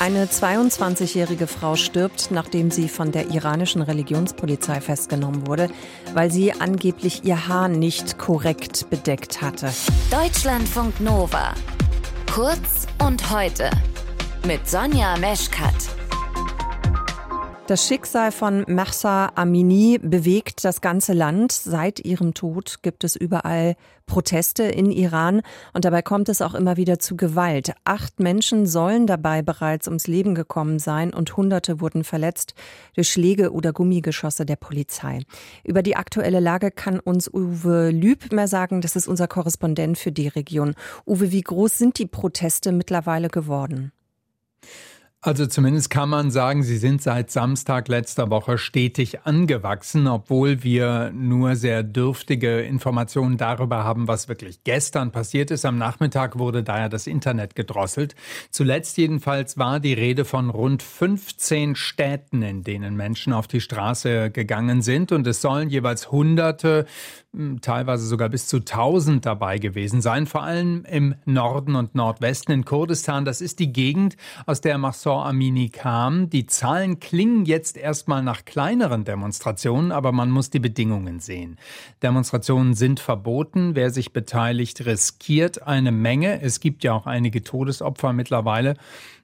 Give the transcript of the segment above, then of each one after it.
Eine 22-jährige Frau stirbt, nachdem sie von der iranischen Religionspolizei festgenommen wurde, weil sie angeblich ihr Haar nicht korrekt bedeckt hatte. Deutschlandfunk Nova. Kurz und heute. Mit Sonja Meschkat. Das Schicksal von Mahsa Amini bewegt das ganze Land. Seit ihrem Tod gibt es überall Proteste in Iran und dabei kommt es auch immer wieder zu Gewalt. Acht Menschen sollen dabei bereits ums Leben gekommen sein und Hunderte wurden verletzt durch Schläge oder Gummigeschosse der Polizei. Über die aktuelle Lage kann uns Uwe Lüb mehr sagen. Das ist unser Korrespondent für die Region. Uwe, wie groß sind die Proteste mittlerweile geworden? Also zumindest kann man sagen, sie sind seit Samstag letzter Woche stetig angewachsen, obwohl wir nur sehr dürftige Informationen darüber haben, was wirklich gestern passiert ist. Am Nachmittag wurde daher das Internet gedrosselt. Zuletzt jedenfalls war die Rede von rund 15 Städten, in denen Menschen auf die Straße gegangen sind und es sollen jeweils Hunderte hm, teilweise sogar bis zu 1000 dabei gewesen sein, vor allem im Norden und Nordwesten in Kurdistan. Das ist die Gegend, aus der Mahsa Amini kam. Die Zahlen klingen jetzt erstmal nach kleineren Demonstrationen, aber man muss die Bedingungen sehen. Demonstrationen sind verboten. Wer sich beteiligt, riskiert eine Menge. Es gibt ja auch einige Todesopfer mittlerweile.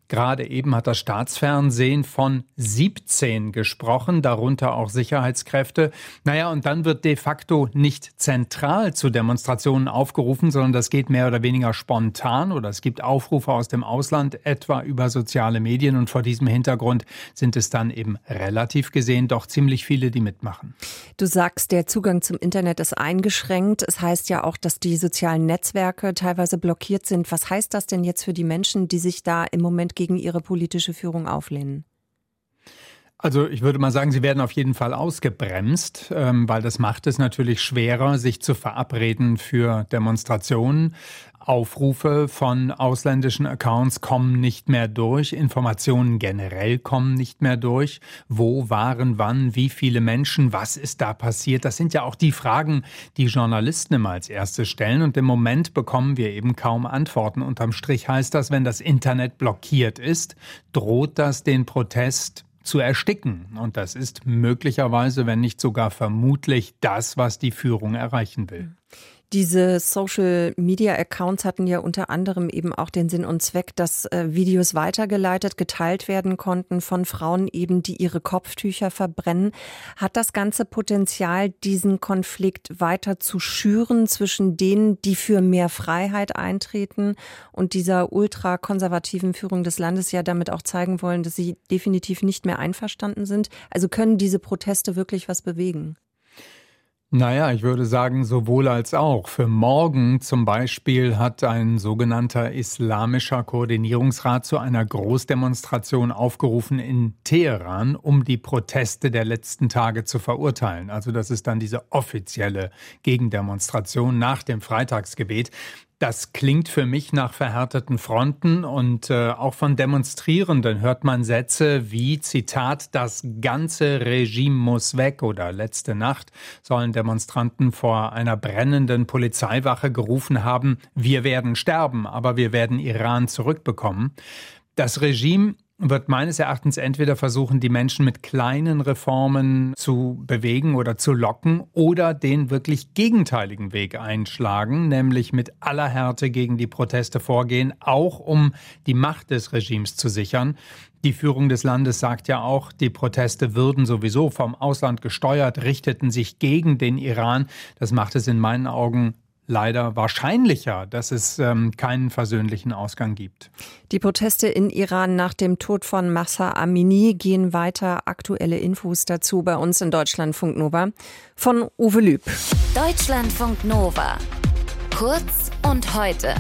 Gerade eben hat das Staatsfernsehen von 17 gesprochen, darunter auch Sicherheitskräfte. Naja, und dann wird de facto nicht zentral zu Demonstrationen aufgerufen, sondern das geht mehr oder weniger spontan oder es gibt Aufrufe aus dem Ausland, etwa über soziale Medien. Und vor diesem Hintergrund sind es dann eben relativ gesehen doch ziemlich viele, die mitmachen. Du sagst, der Zugang zum Internet ist eingeschränkt. Es heißt ja auch, dass die sozialen Netzwerke teilweise blockiert sind. Was heißt das denn jetzt für die Menschen, die sich da im Moment gegen ihre politische Führung auflehnen? Also ich würde mal sagen, sie werden auf jeden Fall ausgebremst, ähm, weil das macht es natürlich schwerer, sich zu verabreden für Demonstrationen. Aufrufe von ausländischen Accounts kommen nicht mehr durch, Informationen generell kommen nicht mehr durch. Wo waren wann, wie viele Menschen, was ist da passiert? Das sind ja auch die Fragen, die Journalisten immer als erstes stellen und im Moment bekommen wir eben kaum Antworten. Unterm Strich heißt das, wenn das Internet blockiert ist, droht das den Protest zu ersticken. Und das ist möglicherweise, wenn nicht sogar vermutlich, das, was die Führung erreichen will. Diese Social Media Accounts hatten ja unter anderem eben auch den Sinn und Zweck, dass äh, Videos weitergeleitet, geteilt werden konnten von Frauen eben, die ihre Kopftücher verbrennen. Hat das ganze Potenzial, diesen Konflikt weiter zu schüren zwischen denen, die für mehr Freiheit eintreten und dieser ultrakonservativen Führung des Landes ja damit auch zeigen wollen, dass sie definitiv nicht mehr einverstanden sind? Also können diese Proteste wirklich was bewegen? Naja, ich würde sagen, sowohl als auch. Für morgen zum Beispiel hat ein sogenannter islamischer Koordinierungsrat zu einer Großdemonstration aufgerufen in Teheran, um die Proteste der letzten Tage zu verurteilen. Also das ist dann diese offizielle Gegendemonstration nach dem Freitagsgebet. Das klingt für mich nach verhärteten Fronten und äh, auch von Demonstrierenden hört man Sätze wie Zitat, das ganze Regime muss weg oder letzte Nacht sollen Demonstranten vor einer brennenden Polizeiwache gerufen haben, wir werden sterben, aber wir werden Iran zurückbekommen. Das Regime wird meines Erachtens entweder versuchen, die Menschen mit kleinen Reformen zu bewegen oder zu locken oder den wirklich gegenteiligen Weg einschlagen, nämlich mit aller Härte gegen die Proteste vorgehen, auch um die Macht des Regimes zu sichern. Die Führung des Landes sagt ja auch, die Proteste würden sowieso vom Ausland gesteuert, richteten sich gegen den Iran. Das macht es in meinen Augen leider wahrscheinlicher, dass es ähm, keinen versöhnlichen Ausgang gibt. Die Proteste in Iran nach dem Tod von Massa Amini gehen weiter. Aktuelle Infos dazu bei uns in Deutschlandfunk Nova von Uwe Lüb. Deutschlandfunk Nova. Kurz und heute.